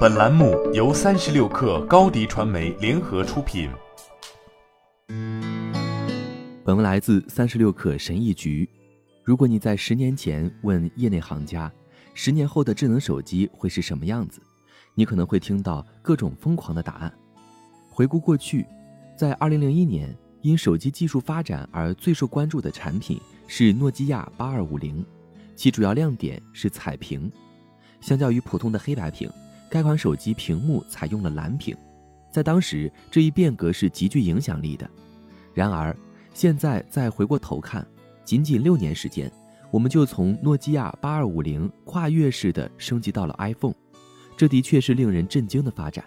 本栏目由三十六氪高低传媒联合出品。本文来自三十六氪神译局。如果你在十年前问业内行家，十年后的智能手机会是什么样子，你可能会听到各种疯狂的答案。回顾过去，在二零零一年，因手机技术发展而最受关注的产品是诺基亚八二五零，其主要亮点是彩屏。相较于普通的黑白屏，该款手机屏幕采用了蓝屏，在当时这一变革是极具影响力的。然而，现在再回过头看，仅仅六年时间，我们就从诺基亚八二五零跨越式的升级到了 iPhone，这的确是令人震惊的发展。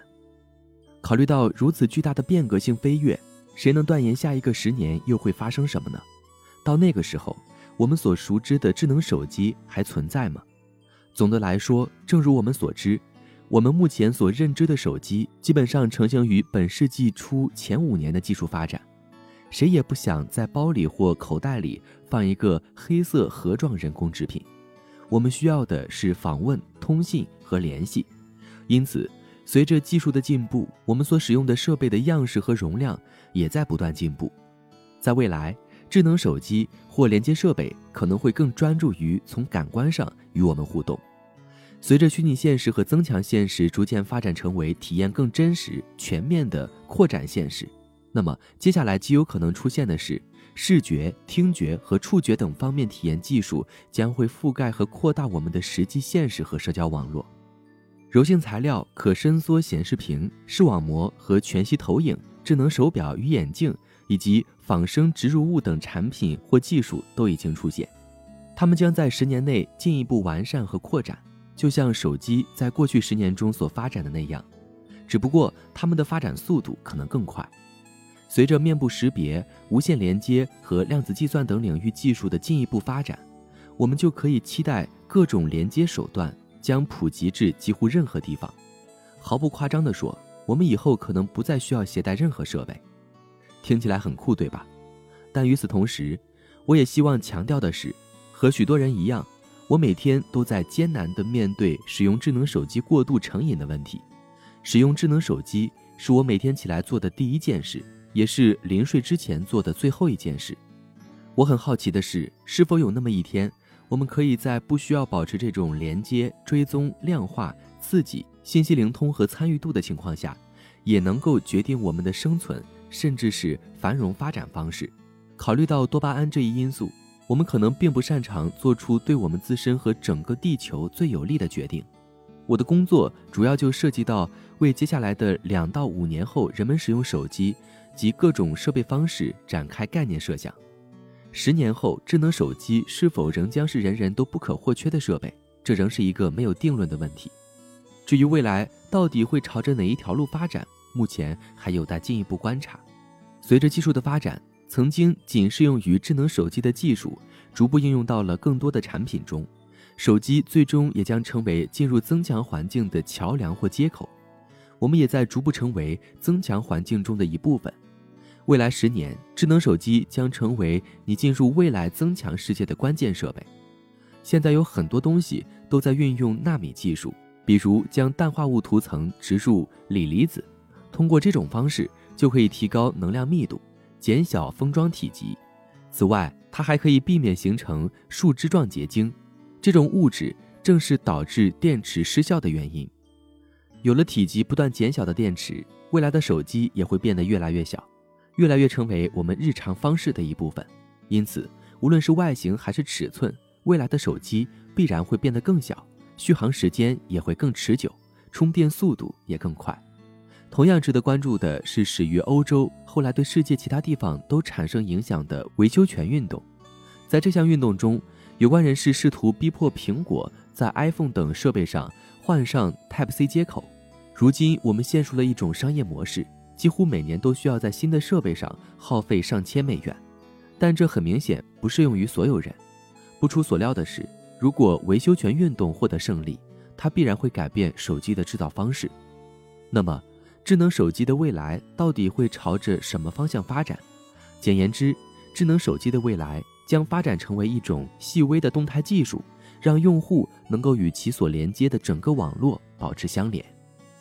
考虑到如此巨大的变革性飞跃，谁能断言下一个十年又会发生什么呢？到那个时候，我们所熟知的智能手机还存在吗？总的来说，正如我们所知，我们目前所认知的手机基本上成型于本世纪初前五年的技术发展。谁也不想在包里或口袋里放一个黑色盒状人工制品。我们需要的是访问、通信和联系。因此，随着技术的进步，我们所使用的设备的样式和容量也在不断进步。在未来，智能手机或连接设备可能会更专注于从感官上与我们互动。随着虚拟现实和增强现实逐渐发展成为体验更真实、全面的扩展现实，那么接下来极有可能出现的是，视觉、听觉和触觉等方面体验技术将会覆盖和扩大我们的实际现实和社交网络。柔性材料、可伸缩显示屏、视网膜和全息投影、智能手表与眼镜。以及仿生植入物等产品或技术都已经出现，它们将在十年内进一步完善和扩展，就像手机在过去十年中所发展的那样，只不过它们的发展速度可能更快。随着面部识别、无线连接和量子计算等领域技术的进一步发展，我们就可以期待各种连接手段将普及至几乎任何地方。毫不夸张地说，我们以后可能不再需要携带任何设备。听起来很酷，对吧？但与此同时，我也希望强调的是，和许多人一样，我每天都在艰难地面对使用智能手机过度成瘾的问题。使用智能手机是我每天起来做的第一件事，也是临睡之前做的最后一件事。我很好奇的是，是否有那么一天，我们可以在不需要保持这种连接、追踪、量化、刺激、信息灵通和参与度的情况下，也能够决定我们的生存。甚至是繁荣发展方式。考虑到多巴胺这一因素，我们可能并不擅长做出对我们自身和整个地球最有利的决定。我的工作主要就涉及到为接下来的两到五年后人们使用手机及各种设备方式展开概念设想。十年后，智能手机是否仍将是人人都不可或缺的设备，这仍是一个没有定论的问题。至于未来到底会朝着哪一条路发展？目前还有待进一步观察。随着技术的发展，曾经仅适用于智能手机的技术，逐步应用到了更多的产品中。手机最终也将成为进入增强环境的桥梁或接口。我们也在逐步成为增强环境中的一部分。未来十年，智能手机将成为你进入未来增强世界的关键设备。现在有很多东西都在运用纳米技术，比如将氮化物涂层植入锂离子。通过这种方式，就可以提高能量密度，减小封装体积。此外，它还可以避免形成树枝状结晶，这种物质正是导致电池失效的原因。有了体积不断减小的电池，未来的手机也会变得越来越小，越来越成为我们日常方式的一部分。因此，无论是外形还是尺寸，未来的手机必然会变得更小，续航时间也会更持久，充电速度也更快。同样值得关注的是，始于欧洲，后来对世界其他地方都产生影响的维修权运动。在这项运动中，有关人士试图逼迫苹果在 iPhone 等设备上换上 Type-C 接口。如今，我们陷入了一种商业模式，几乎每年都需要在新的设备上耗费上千美元。但这很明显不适用于所有人。不出所料的是，如果维修权运动获得胜利，它必然会改变手机的制造方式。那么，智能手机的未来到底会朝着什么方向发展？简言之，智能手机的未来将发展成为一种细微的动态技术，让用户能够与其所连接的整个网络保持相连。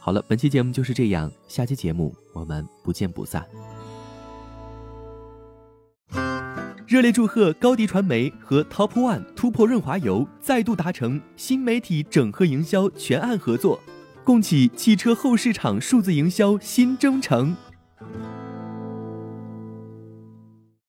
好了，本期节目就是这样，下期节目我们不见不散。热烈祝贺高迪传媒和 Top One 突破润滑油再度达成新媒体整合营销全案合作，共启汽车后市场数字营销新征程。